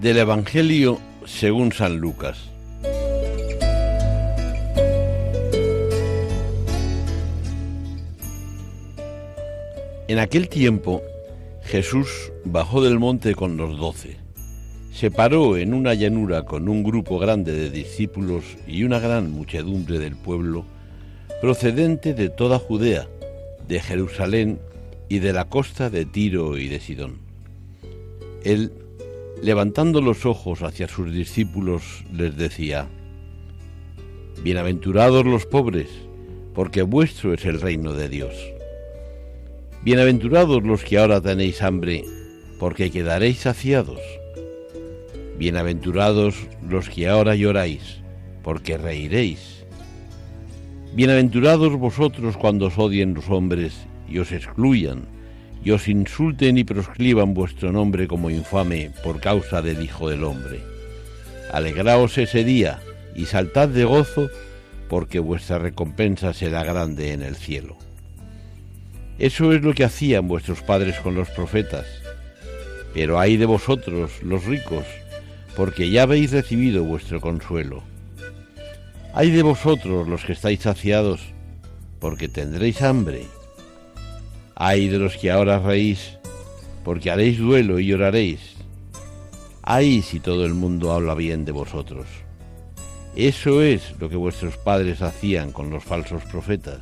Del Evangelio según San Lucas. En aquel tiempo Jesús bajó del monte con los doce. Se paró en una llanura con un grupo grande de discípulos y una gran muchedumbre del pueblo, procedente de toda Judea, de Jerusalén y de la costa de Tiro y de Sidón. Él, levantando los ojos hacia sus discípulos, les decía, Bienaventurados los pobres, porque vuestro es el reino de Dios. Bienaventurados los que ahora tenéis hambre, porque quedaréis saciados. Bienaventurados los que ahora lloráis, porque reiréis. Bienaventurados vosotros cuando os odien los hombres y os excluyan, y os insulten y proscriban vuestro nombre como infame por causa del Hijo del Hombre. Alegraos ese día y saltad de gozo, porque vuestra recompensa será grande en el cielo. Eso es lo que hacían vuestros padres con los profetas. Pero hay de vosotros, los ricos, porque ya habéis recibido vuestro consuelo. Hay de vosotros los que estáis saciados, porque tendréis hambre. Hay de los que ahora reís, porque haréis duelo y lloraréis. Ay si todo el mundo habla bien de vosotros. Eso es lo que vuestros padres hacían con los falsos profetas.